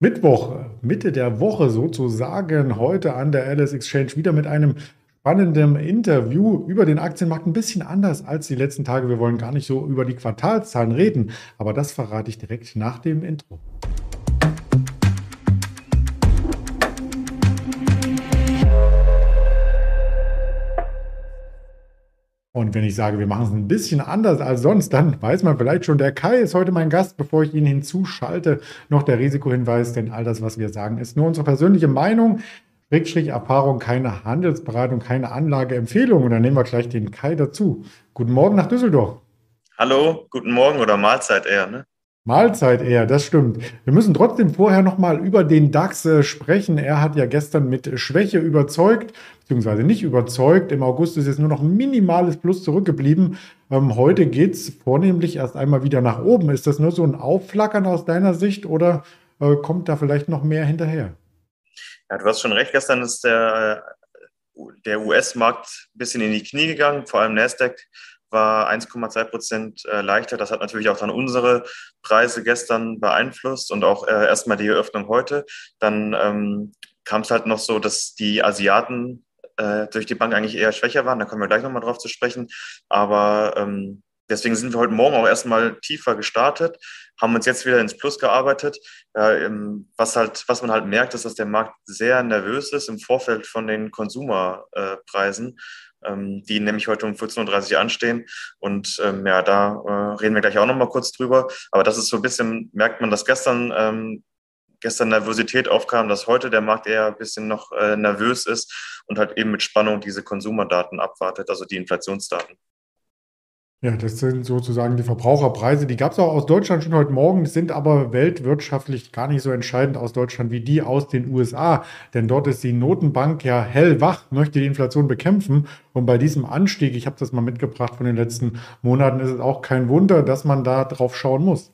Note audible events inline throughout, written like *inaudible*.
Mittwoch, Mitte der Woche sozusagen, heute an der Alice Exchange wieder mit einem spannenden Interview über den Aktienmarkt. Ein bisschen anders als die letzten Tage. Wir wollen gar nicht so über die Quartalszahlen reden, aber das verrate ich direkt nach dem Intro. Und wenn ich sage, wir machen es ein bisschen anders als sonst, dann weiß man vielleicht schon, der Kai ist heute mein Gast. Bevor ich ihn hinzuschalte, noch der Risikohinweis, denn all das, was wir sagen, ist nur unsere persönliche Meinung. Schrägstrich Erfahrung, keine Handelsberatung, keine Anlageempfehlung. Und dann nehmen wir gleich den Kai dazu. Guten Morgen nach Düsseldorf. Hallo, guten Morgen oder Mahlzeit eher, ne? Mahlzeit eher, das stimmt. Wir müssen trotzdem vorher nochmal über den DAX äh, sprechen. Er hat ja gestern mit Schwäche überzeugt, beziehungsweise nicht überzeugt. Im August ist jetzt nur noch ein minimales Plus zurückgeblieben. Ähm, heute geht es vornehmlich erst einmal wieder nach oben. Ist das nur so ein Aufflackern aus deiner Sicht oder äh, kommt da vielleicht noch mehr hinterher? Ja, du hast schon recht. Gestern ist der, äh, der US-Markt ein bisschen in die Knie gegangen, vor allem Nasdaq war 1,2 Prozent äh, leichter. Das hat natürlich auch dann unsere Preise gestern beeinflusst und auch äh, erstmal die Eröffnung heute. Dann ähm, kam es halt noch so, dass die Asiaten äh, durch die Bank eigentlich eher schwächer waren. Da kommen wir gleich nochmal drauf zu sprechen. Aber ähm, deswegen sind wir heute Morgen auch erstmal tiefer gestartet, haben uns jetzt wieder ins Plus gearbeitet. Äh, was, halt, was man halt merkt, ist, dass der Markt sehr nervös ist im Vorfeld von den Konsumerpreisen die nämlich heute um 14.30 Uhr anstehen. Und ähm, ja, da äh, reden wir gleich auch nochmal kurz drüber. Aber das ist so ein bisschen, merkt man, dass gestern ähm, gestern Nervosität aufkam, dass heute der Markt eher ein bisschen noch äh, nervös ist und halt eben mit Spannung diese Konsumerdaten abwartet, also die Inflationsdaten. Ja, das sind sozusagen die Verbraucherpreise. Die gab es auch aus Deutschland schon heute Morgen, sind aber weltwirtschaftlich gar nicht so entscheidend aus Deutschland wie die aus den USA. Denn dort ist die Notenbank ja hellwach, möchte die Inflation bekämpfen. Und bei diesem Anstieg, ich habe das mal mitgebracht von den letzten Monaten, ist es auch kein Wunder, dass man da drauf schauen muss.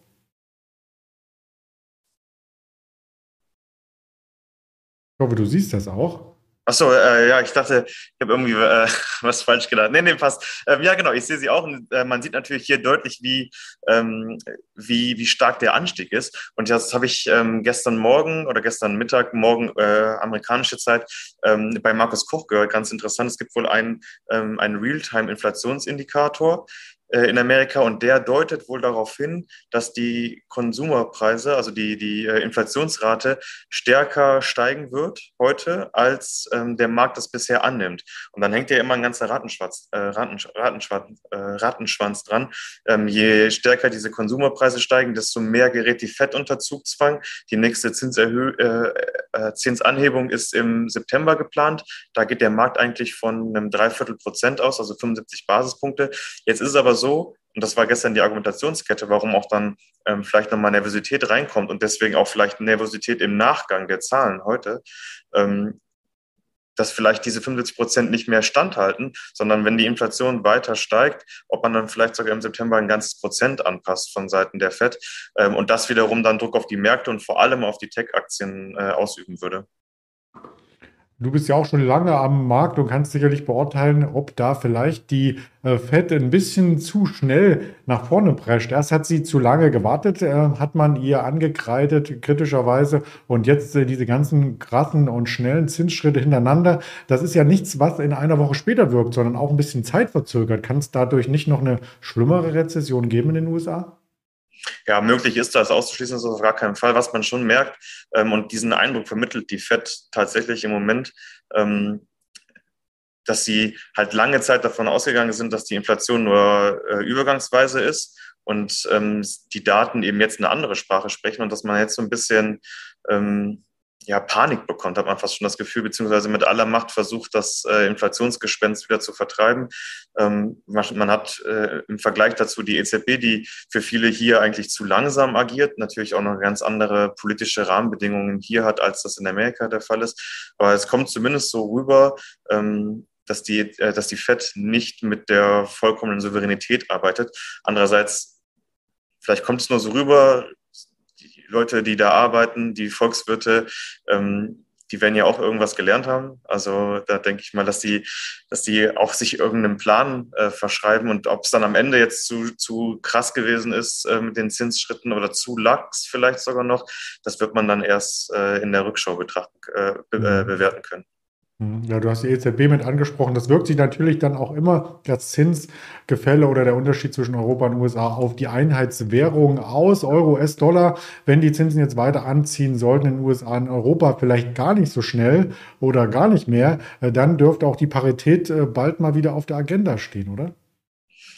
Ich hoffe, du siehst das auch. Achso, äh, ja, ich dachte, ich habe irgendwie äh, *laughs* was falsch gedacht. Nee, nee, passt. Ähm, ja, genau, ich sehe sie auch. Und, äh, man sieht natürlich hier deutlich, wie, ähm, wie, wie stark der Anstieg ist. Und das habe ich ähm, gestern Morgen oder gestern Mittag, morgen äh, amerikanische Zeit, ähm, bei Markus Koch gehört. Ganz interessant. Es gibt wohl einen, ähm, einen Realtime-Inflationsindikator, in Amerika und der deutet wohl darauf hin, dass die Konsumerpreise, also die, die äh, Inflationsrate stärker steigen wird heute, als ähm, der Markt das bisher annimmt. Und dann hängt ja immer ein ganzer Ratenschwanz, äh, Ratensch Ratenschwanz, äh, Ratenschwanz dran. Ähm, je stärker diese Konsumerpreise steigen, desto mehr gerät die FED unter Zugzwang. Die nächste Zinserhö äh, äh, Zinsanhebung ist im September geplant. Da geht der Markt eigentlich von einem Dreiviertel Prozent aus, also 75 Basispunkte. Jetzt ist es aber so, und das war gestern die Argumentationskette, warum auch dann ähm, vielleicht nochmal Nervosität reinkommt und deswegen auch vielleicht Nervosität im Nachgang der Zahlen heute, ähm, dass vielleicht diese 75 Prozent nicht mehr standhalten, sondern wenn die Inflation weiter steigt, ob man dann vielleicht sogar im September ein ganzes Prozent anpasst von Seiten der FED ähm, und das wiederum dann Druck auf die Märkte und vor allem auf die Tech-Aktien äh, ausüben würde. Du bist ja auch schon lange am Markt und kannst sicherlich beurteilen, ob da vielleicht die äh, Fed ein bisschen zu schnell nach vorne prescht. Erst hat sie zu lange gewartet, äh, hat man ihr angekreidet, kritischerweise. Und jetzt äh, diese ganzen krassen und schnellen Zinsschritte hintereinander. Das ist ja nichts, was in einer Woche später wirkt, sondern auch ein bisschen zeitverzögert. Kann es dadurch nicht noch eine schlimmere Rezession geben in den USA? Ja, möglich ist das, auszuschließen ist auf gar keinen Fall. Was man schon merkt, ähm, und diesen Eindruck vermittelt die FED tatsächlich im Moment, ähm, dass sie halt lange Zeit davon ausgegangen sind, dass die Inflation nur äh, übergangsweise ist und ähm, die Daten eben jetzt eine andere Sprache sprechen und dass man jetzt so ein bisschen ähm, ja, Panik bekommt, hat man fast schon das Gefühl, beziehungsweise mit aller Macht versucht, das äh, Inflationsgespenst wieder zu vertreiben. Ähm, man hat äh, im Vergleich dazu die EZB, die für viele hier eigentlich zu langsam agiert, natürlich auch noch ganz andere politische Rahmenbedingungen hier hat, als das in Amerika der Fall ist. Aber es kommt zumindest so rüber, ähm, dass die, äh, dass die FED nicht mit der vollkommenen Souveränität arbeitet. Andererseits, vielleicht kommt es nur so rüber, Leute, die da arbeiten, die Volkswirte, ähm, die werden ja auch irgendwas gelernt haben. Also da denke ich mal, dass die, dass die auch sich irgendeinen Plan äh, verschreiben und ob es dann am Ende jetzt zu, zu krass gewesen ist äh, mit den Zinsschritten oder zu lax vielleicht sogar noch, das wird man dann erst äh, in der Rückschau betrachten, äh, be äh, mhm. bewerten können. Mhm. Ja, du hast die EZB mit angesprochen. Das wirkt sich natürlich dann auch immer das Zinsgefälle oder der Unterschied zwischen Europa und USA auf die Einheitswährung aus, Euro, US-Dollar. Wenn die Zinsen jetzt weiter anziehen sollten in den USA, in Europa vielleicht gar nicht so schnell oder gar nicht mehr, äh, dann dürfte auch die Parität äh, bald mal wieder auf der Agenda stehen, oder?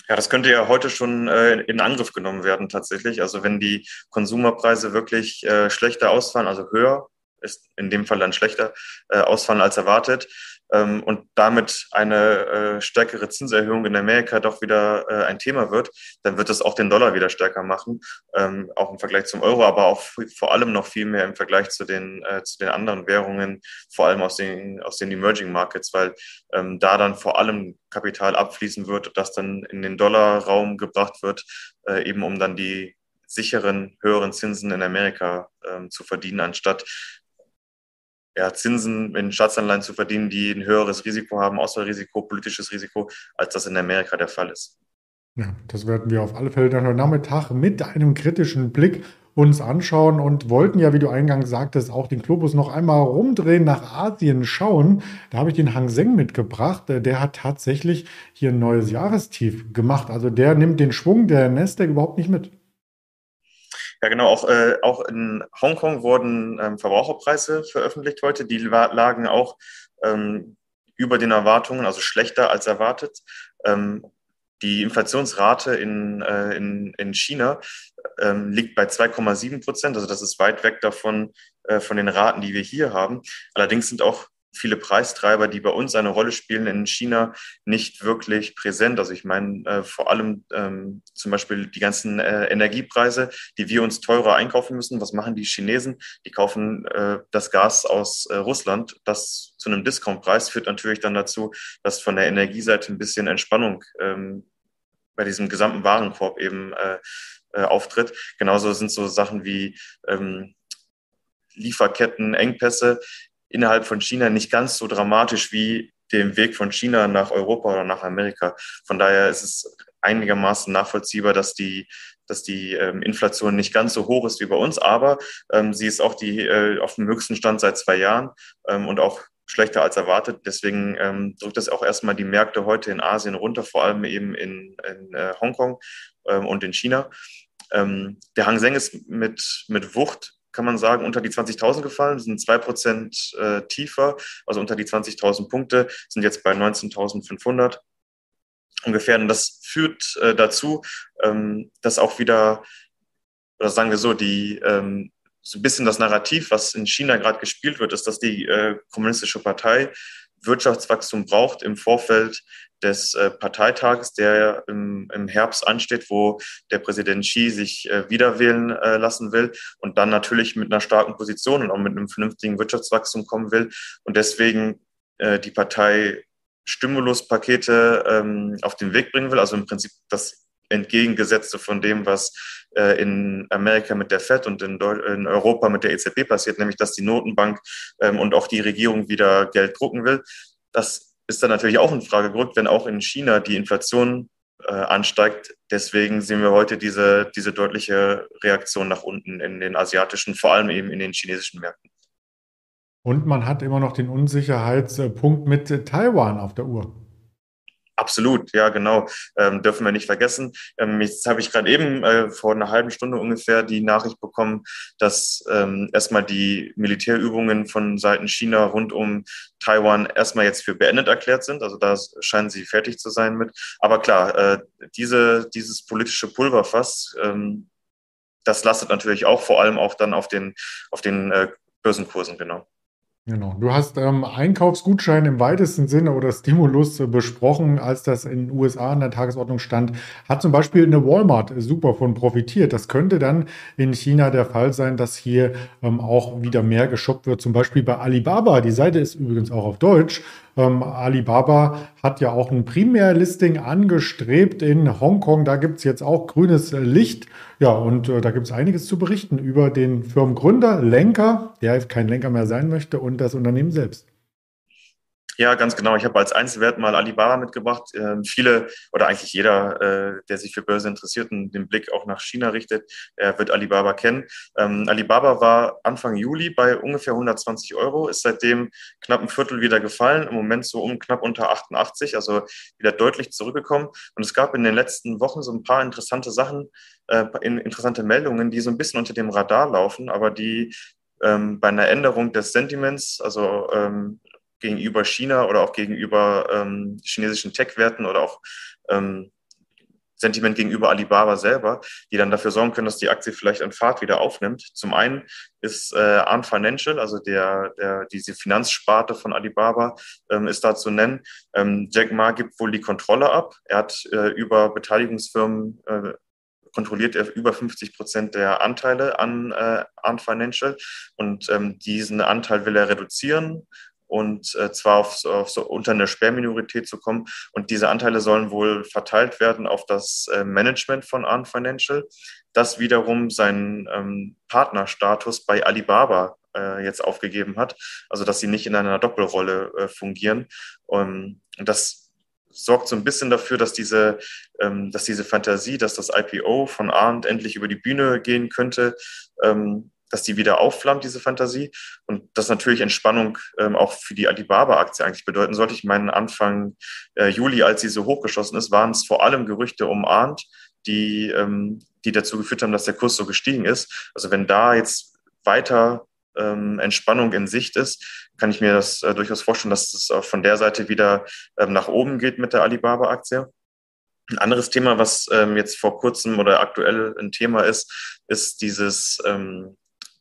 Ja, das könnte ja heute schon äh, in Angriff genommen werden tatsächlich. Also wenn die Konsumerpreise wirklich äh, schlechter ausfallen, also höher ist in dem Fall dann schlechter äh, ausfallen als erwartet. Ähm, und damit eine äh, stärkere Zinserhöhung in Amerika doch wieder äh, ein Thema wird, dann wird das auch den Dollar wieder stärker machen, ähm, auch im Vergleich zum Euro, aber auch vor allem noch viel mehr im Vergleich zu den, äh, zu den anderen Währungen, vor allem aus den, aus den Emerging Markets, weil ähm, da dann vor allem Kapital abfließen wird, das dann in den Dollarraum gebracht wird, äh, eben um dann die sicheren, höheren Zinsen in Amerika ähm, zu verdienen, anstatt ja, Zinsen in Staatsanleihen zu verdienen, die ein höheres Risiko haben, Auswahlrisiko, politisches Risiko, als das in Amerika der Fall ist. Ja, das werden wir auf alle Fälle dann heute Nachmittag mit einem kritischen Blick uns anschauen und wollten ja, wie du eingangs sagtest, auch den Globus noch einmal rumdrehen, nach Asien schauen. Da habe ich den Hang Seng mitgebracht. Der hat tatsächlich hier ein neues Jahrestief gemacht. Also der nimmt den Schwung der Nasdaq überhaupt nicht mit. Ja, genau. Auch, äh, auch in Hongkong wurden ähm, Verbraucherpreise veröffentlicht heute. Die lagen auch ähm, über den Erwartungen, also schlechter als erwartet. Ähm, die Inflationsrate in, äh, in, in China ähm, liegt bei 2,7 Prozent. Also das ist weit weg davon, äh, von den Raten, die wir hier haben. Allerdings sind auch viele Preistreiber, die bei uns eine Rolle spielen, in China nicht wirklich präsent. Also ich meine äh, vor allem ähm, zum Beispiel die ganzen äh, Energiepreise, die wir uns teurer einkaufen müssen. Was machen die Chinesen? Die kaufen äh, das Gas aus äh, Russland. Das zu einem Discountpreis führt natürlich dann dazu, dass von der Energieseite ein bisschen Entspannung ähm, bei diesem gesamten Warenkorb eben äh, äh, auftritt. Genauso sind so Sachen wie ähm, Lieferketten, Engpässe innerhalb von China nicht ganz so dramatisch wie dem Weg von China nach Europa oder nach Amerika. Von daher ist es einigermaßen nachvollziehbar, dass die, dass die ähm, Inflation nicht ganz so hoch ist wie bei uns, aber ähm, sie ist auch die, äh, auf dem höchsten Stand seit zwei Jahren ähm, und auch schlechter als erwartet. Deswegen ähm, drückt das auch erstmal die Märkte heute in Asien runter, vor allem eben in, in äh, Hongkong ähm, und in China. Ähm, der Hang Seng ist mit, mit Wucht kann man sagen, unter die 20.000 gefallen, sind zwei Prozent äh, tiefer, also unter die 20.000 Punkte, sind jetzt bei 19.500 ungefähr. Und das führt äh, dazu, ähm, dass auch wieder, oder sagen wir so, die ähm, so ein bisschen das Narrativ, was in China gerade gespielt wird, ist, dass die äh, kommunistische Partei Wirtschaftswachstum braucht im Vorfeld des äh, Parteitages, der im, im, Herbst ansteht, wo der Präsident Xi sich äh, wiederwählen äh, lassen will und dann natürlich mit einer starken Position und auch mit einem vernünftigen Wirtschaftswachstum kommen will und deswegen die Partei Stimuluspakete ähm, auf den Weg bringen will, also im Prinzip das entgegengesetzte von dem, was äh, in Amerika mit der Fed und in, in, Europa mit der EZB passiert, nämlich dass die Notenbank ähm, und auch die Regierung wieder Geld drucken will. Das ist dann natürlich auch in Frage gerückt, wenn auch in China die Inflation äh, ansteigt. Deswegen sehen wir heute diese, diese deutliche Reaktion nach unten in den asiatischen, vor allem eben in den chinesischen Märkten. Und man hat immer noch den Unsicherheitspunkt mit Taiwan auf der Uhr. Absolut, ja, genau. Ähm, dürfen wir nicht vergessen. Ähm, jetzt habe ich gerade eben äh, vor einer halben Stunde ungefähr die Nachricht bekommen, dass ähm, erstmal die Militärübungen von Seiten China rund um Taiwan erstmal jetzt für beendet erklärt sind. Also da scheinen sie fertig zu sein mit. Aber klar, äh, diese, dieses politische Pulverfass, ähm, das lastet natürlich auch vor allem auch dann auf den, auf den äh, Börsenkursen, genau. Genau. Du hast ähm, Einkaufsgutschein im weitesten Sinne oder Stimulus äh, besprochen, als das in den USA an der Tagesordnung stand. Hat zum Beispiel eine Walmart super von profitiert. Das könnte dann in China der Fall sein, dass hier ähm, auch wieder mehr geshoppt wird. Zum Beispiel bei Alibaba. Die Seite ist übrigens auch auf Deutsch. Ähm, Alibaba hat ja auch ein Primärlisting angestrebt in Hongkong. Da gibt es jetzt auch grünes Licht. Ja, und äh, da gibt es einiges zu berichten über den Firmengründer, Lenker, der kein Lenker mehr sein möchte, und das Unternehmen selbst. Ja, ganz genau. Ich habe als Einzelwert mal Alibaba mitgebracht. Ähm, viele oder eigentlich jeder, äh, der sich für Börse interessiert und den Blick auch nach China richtet, er wird Alibaba kennen. Ähm, Alibaba war Anfang Juli bei ungefähr 120 Euro, ist seitdem knapp ein Viertel wieder gefallen, im Moment so um knapp unter 88, also wieder deutlich zurückgekommen. Und es gab in den letzten Wochen so ein paar interessante Sachen, äh, interessante Meldungen, die so ein bisschen unter dem Radar laufen, aber die ähm, bei einer Änderung des Sentiments, also ähm, gegenüber China oder auch gegenüber ähm, chinesischen Tech-Werten oder auch ähm, Sentiment gegenüber Alibaba selber, die dann dafür sorgen können, dass die Aktie vielleicht an Fahrt wieder aufnimmt. Zum einen ist äh, Arm Financial, also der, der, diese Finanzsparte von Alibaba, ähm, ist da zu nennen. Ähm, Jack Ma gibt wohl die Kontrolle ab. Er hat äh, über Beteiligungsfirmen äh, kontrolliert er über 50 Prozent der Anteile an äh, Ant Financial und ähm, diesen Anteil will er reduzieren und äh, zwar auf, auf so unter eine Sperrminorität zu kommen. Und diese Anteile sollen wohl verteilt werden auf das äh, Management von Arn Financial, das wiederum seinen ähm, Partnerstatus bei Alibaba äh, jetzt aufgegeben hat, also dass sie nicht in einer Doppelrolle äh, fungieren. Um, und das sorgt so ein bisschen dafür, dass diese, ähm, dass diese Fantasie, dass das IPO von Arndt endlich über die Bühne gehen könnte, ähm, dass die wieder aufflammt, diese Fantasie. Und das natürlich Entspannung ähm, auch für die Alibaba-Aktie eigentlich bedeuten sollte. Ich meine, Anfang äh, Juli, als sie so hochgeschossen ist, waren es vor allem Gerüchte um Arndt, die, ähm, die dazu geführt haben, dass der Kurs so gestiegen ist. Also wenn da jetzt weiter ähm, Entspannung in Sicht ist, kann ich mir das äh, durchaus vorstellen, dass es auch von der Seite wieder ähm, nach oben geht mit der Alibaba-Aktie. Ein anderes Thema, was ähm, jetzt vor kurzem oder aktuell ein Thema ist, ist dieses ähm,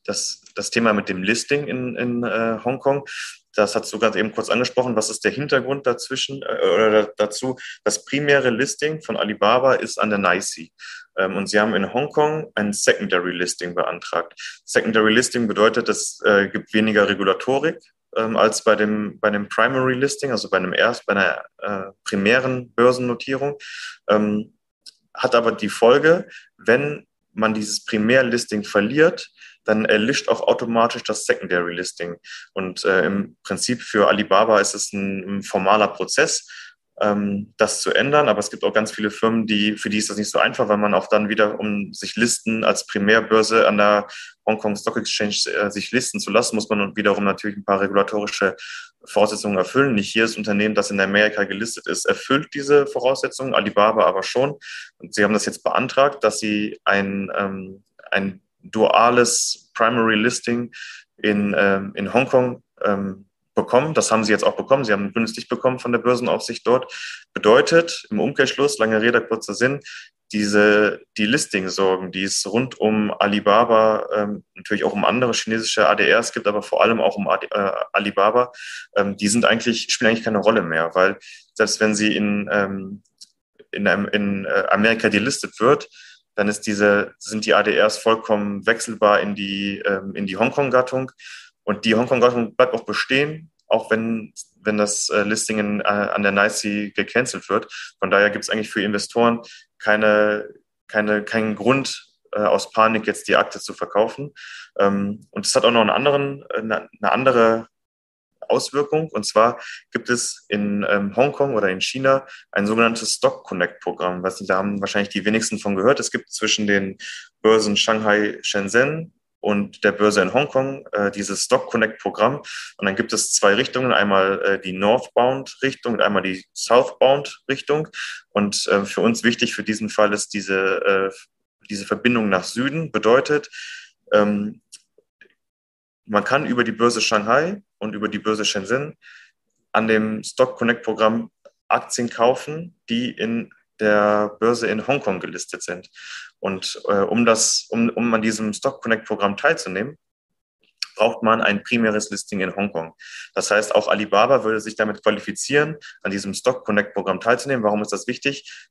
das, das Thema mit dem Listing in, in äh, Hongkong. Das hast du gerade eben kurz angesprochen. Was ist der Hintergrund dazwischen äh, oder dazu? Das primäre Listing von Alibaba ist an der NYSE. Ähm, und sie haben in Hongkong ein Secondary Listing beantragt. Secondary Listing bedeutet, es äh, gibt weniger Regulatorik ähm, als bei dem, bei dem Primary Listing, also bei einem erst, bei einer äh, primären Börsennotierung. Ähm, hat aber die Folge, wenn man dieses Primärlisting verliert, dann erlischt auch automatisch das Secondary Listing. Und äh, im Prinzip für Alibaba ist es ein, ein formaler Prozess, ähm, das zu ändern. Aber es gibt auch ganz viele Firmen, die, für die ist das nicht so einfach, weil man auch dann wieder, um sich listen als Primärbörse an der Hongkong Stock Exchange äh, sich listen zu lassen, muss man wiederum natürlich ein paar regulatorische Voraussetzungen erfüllen. Nicht jedes Unternehmen, das in Amerika gelistet ist, erfüllt diese Voraussetzungen, Alibaba aber schon. Und sie haben das jetzt beantragt, dass sie ein, ähm, ein duales Primary Listing in, ähm, in Hongkong ähm, bekommen. Das haben sie jetzt auch bekommen. Sie haben ein Licht bekommen von der Börsenaufsicht dort. Bedeutet im Umkehrschluss, lange Rede, kurzer Sinn, diese, die Listing-Sorgen, die es rund um Alibaba, ähm, natürlich auch um andere chinesische ADRs gibt, aber vor allem auch um AD, äh, Alibaba, ähm, die sind eigentlich, spielen eigentlich keine Rolle mehr, weil selbst wenn sie in, ähm, in, in äh, Amerika delistet wird, dann ist diese, sind die ADRs vollkommen wechselbar in die, ähm, in die Hongkong-Gattung. Und die Hongkong-Gattung bleibt auch bestehen, auch wenn, wenn das äh, Listing in, äh, an der NICE gecancelt wird. Von daher gibt es eigentlich für Investoren keine, keine, keinen Grund, äh, aus Panik jetzt die Akte zu verkaufen. Ähm, und es hat auch noch einen anderen, eine, eine andere Auswirkung. Und zwar gibt es in ähm, Hongkong oder in China ein sogenanntes Stock Connect Programm. Was, da haben wahrscheinlich die wenigsten von gehört. Es gibt zwischen den Börsen Shanghai, Shenzhen und der Börse in Hongkong äh, dieses Stock Connect Programm. Und dann gibt es zwei Richtungen, einmal äh, die Northbound Richtung und einmal die Southbound Richtung. Und äh, für uns wichtig für diesen Fall ist diese, äh, diese Verbindung nach Süden. Bedeutet, ähm, man kann über die Börse Shanghai und über die Börse Shenzhen an dem Stock Connect Programm Aktien kaufen, die in der Börse in Hongkong gelistet sind. Und äh, um, das, um, um an diesem Stock Connect Programm teilzunehmen, braucht man ein primäres Listing in Hongkong. Das heißt, auch Alibaba würde sich damit qualifizieren, an diesem Stock Connect Programm teilzunehmen. Warum ist das wichtig?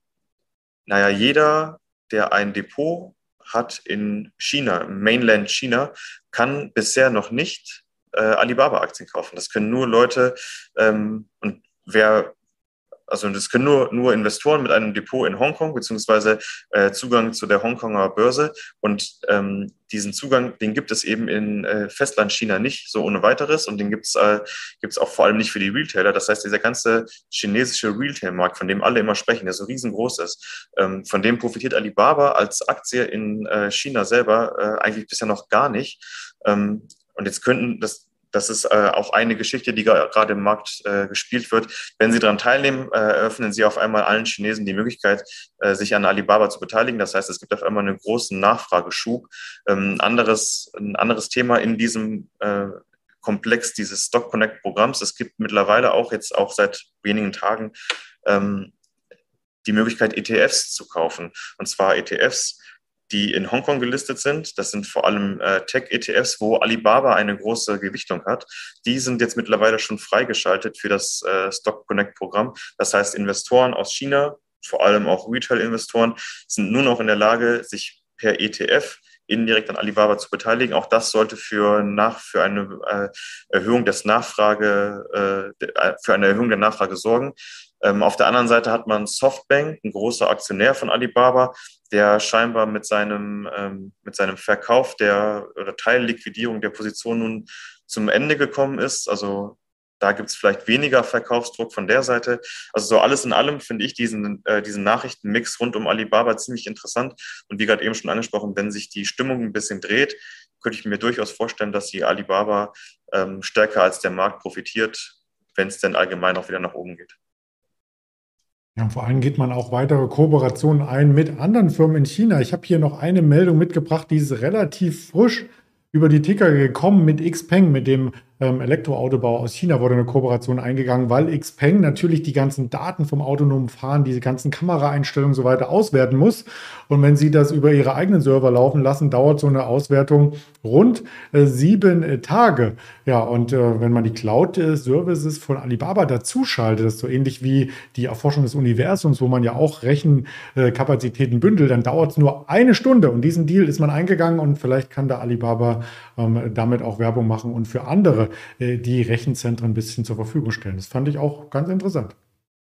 Naja, jeder, der ein Depot hat in China, Mainland China, kann bisher noch nicht äh, Alibaba-Aktien kaufen. Das können nur Leute, ähm, und wer also das können nur, nur Investoren mit einem Depot in Hongkong beziehungsweise äh, Zugang zu der Hongkonger Börse. Und ähm, diesen Zugang, den gibt es eben in äh, Festland China nicht so ohne weiteres und den gibt es äh, gibt's auch vor allem nicht für die Retailer. Das heißt, dieser ganze chinesische Retail-Markt, von dem alle immer sprechen, der so riesengroß ist, ähm, von dem profitiert Alibaba als Aktie in äh, China selber äh, eigentlich bisher noch gar nicht. Ähm, und jetzt könnten das das ist äh, auch eine Geschichte, die gerade im Markt äh, gespielt wird. Wenn Sie daran teilnehmen, äh, eröffnen Sie auf einmal allen Chinesen die Möglichkeit, äh, sich an Alibaba zu beteiligen. Das heißt, es gibt auf einmal einen großen Nachfrageschub. Ähm, anderes, ein anderes Thema in diesem äh, Komplex dieses Stock Connect Programms. Es gibt mittlerweile auch jetzt auch seit wenigen Tagen ähm, die Möglichkeit, ETFs zu kaufen. Und zwar ETFs, die in Hongkong gelistet sind. Das sind vor allem äh, Tech-ETFs, wo Alibaba eine große Gewichtung hat. Die sind jetzt mittlerweile schon freigeschaltet für das äh, Stock Connect-Programm. Das heißt, Investoren aus China, vor allem auch Retail-Investoren, sind nur noch in der Lage, sich per ETF indirekt an Alibaba zu beteiligen. Auch das sollte für, nach, für eine äh, Erhöhung des Nachfrage, äh für eine Erhöhung der Nachfrage sorgen. Ähm, auf der anderen Seite hat man Softbank, ein großer Aktionär von Alibaba, der scheinbar mit seinem, ähm, mit seinem Verkauf der oder Teilliquidierung der Position nun zum Ende gekommen ist. Also da gibt es vielleicht weniger Verkaufsdruck von der Seite. Also so alles in allem finde ich diesen, äh, diesen Nachrichtenmix rund um Alibaba ziemlich interessant. Und wie gerade eben schon angesprochen, wenn sich die Stimmung ein bisschen dreht, könnte ich mir durchaus vorstellen, dass die Alibaba ähm, stärker als der Markt profitiert, wenn es denn allgemein auch wieder nach oben geht. Ja, vor allem geht man auch weitere Kooperationen ein mit anderen Firmen in China. Ich habe hier noch eine Meldung mitgebracht, die ist relativ frisch über die Ticker gekommen mit Xpeng, mit dem ähm, Elektroautobau aus China wurde eine Kooperation eingegangen, weil Xpeng natürlich die ganzen Daten vom autonomen Fahren, diese ganzen Kameraeinstellungen und so weiter auswerten muss. Und wenn Sie das über Ihre eigenen Server laufen lassen, dauert so eine Auswertung rund äh, sieben äh, Tage. Ja, und äh, wenn man die Cloud-Services von Alibaba dazuschaltet, das ist so ähnlich wie die Erforschung des Universums, wo man ja auch Rechenkapazitäten bündelt, dann dauert es nur eine Stunde. Und diesen Deal ist man eingegangen und vielleicht kann da Alibaba ähm, damit auch Werbung machen und für andere äh, die Rechenzentren ein bisschen zur Verfügung stellen. Das fand ich auch ganz interessant.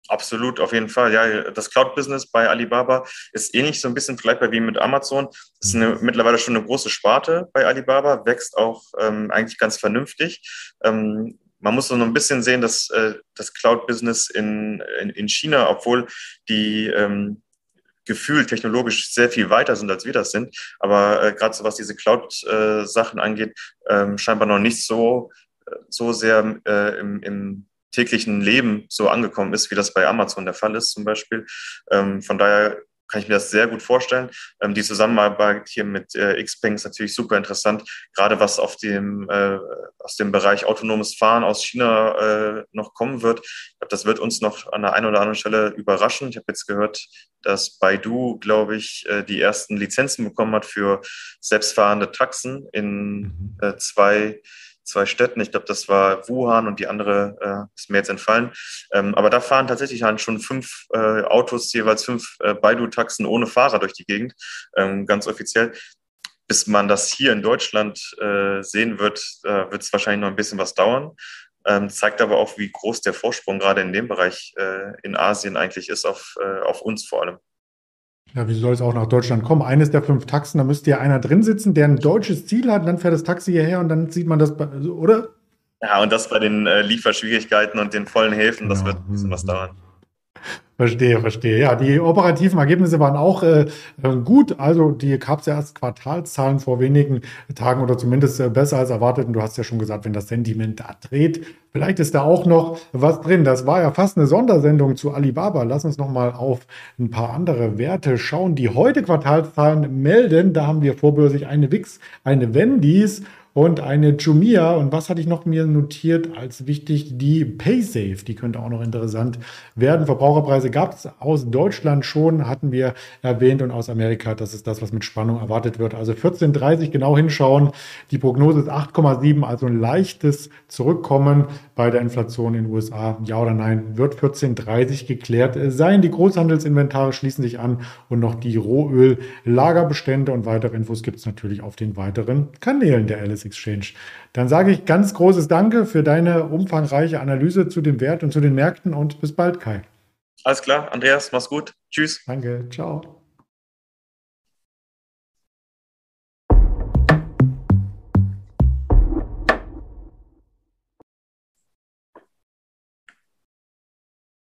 Absolut, auf jeden Fall. Ja, das Cloud-Business bei Alibaba ist ähnlich so ein bisschen vergleichbar wie mit Amazon. Das ist eine, mhm. mittlerweile schon eine große Sparte bei Alibaba, wächst auch ähm, eigentlich ganz vernünftig. Ähm, man muss so ein bisschen sehen, dass äh, das Cloud-Business in, in, in, China, obwohl die ähm, gefühlt technologisch sehr viel weiter sind, als wir das sind, aber äh, gerade so was diese Cloud-Sachen äh, angeht, ähm, scheinbar noch nicht so so sehr äh, im, im täglichen Leben so angekommen ist, wie das bei Amazon der Fall ist zum Beispiel. Ähm, von daher kann ich mir das sehr gut vorstellen. Ähm, die Zusammenarbeit hier mit äh, Xpeng ist natürlich super interessant, gerade was auf dem, äh, aus dem Bereich autonomes Fahren aus China äh, noch kommen wird. Ich glaube, das wird uns noch an der einen oder anderen Stelle überraschen. Ich habe jetzt gehört, dass Baidu, glaube ich, äh, die ersten Lizenzen bekommen hat für selbstfahrende Taxen in mhm. äh, zwei zwei Städten. Ich glaube, das war Wuhan und die andere äh, ist mir jetzt entfallen. Ähm, aber da fahren tatsächlich halt schon fünf äh, Autos, jeweils fünf äh, Baidu-Taxen ohne Fahrer durch die Gegend, ähm, ganz offiziell. Bis man das hier in Deutschland äh, sehen wird, äh, wird es wahrscheinlich noch ein bisschen was dauern. Ähm, zeigt aber auch, wie groß der Vorsprung gerade in dem Bereich äh, in Asien eigentlich ist, auf, äh, auf uns vor allem. Ja, wie soll es auch nach Deutschland kommen? Eines der fünf Taxen, da müsste ja einer drin sitzen, der ein deutsches Ziel hat, dann fährt das Taxi hierher und dann sieht man das, oder? Ja, und das bei den äh, Lieferschwierigkeiten und den vollen Häfen, das genau. wird ein bisschen was dauern. Verstehe, verstehe. Ja, die operativen Ergebnisse waren auch äh, äh gut. Also die gab es ja erst Quartalszahlen vor wenigen Tagen oder zumindest äh, besser als erwartet. Und du hast ja schon gesagt, wenn das Sentiment da dreht, vielleicht ist da auch noch was drin. Das war ja fast eine Sondersendung zu Alibaba. Lass uns noch mal auf ein paar andere Werte schauen, die heute Quartalszahlen melden. Da haben wir vorbörslich eine Wix, eine Wendy's und eine Jumia. Und was hatte ich noch mir notiert als wichtig? Die PaySafe, die könnte auch noch interessant werden. Verbraucherpreise gab es aus Deutschland schon, hatten wir erwähnt, und aus Amerika. Das ist das, was mit Spannung erwartet wird. Also 14,30 genau hinschauen. Die Prognose ist 8,7, also ein leichtes Zurückkommen bei der Inflation in den USA. Ja oder nein? Wird 14,30 geklärt sein. Die Großhandelsinventare schließen sich an und noch die Rohöl-Lagerbestände und weitere Infos gibt es natürlich auf den weiteren Kanälen der Alice Exchange. Dann sage ich ganz großes Danke für deine umfangreiche Analyse zu dem Wert und zu den Märkten und bis bald, Kai. Alles klar, Andreas, mach's gut. Tschüss. Danke, ciao.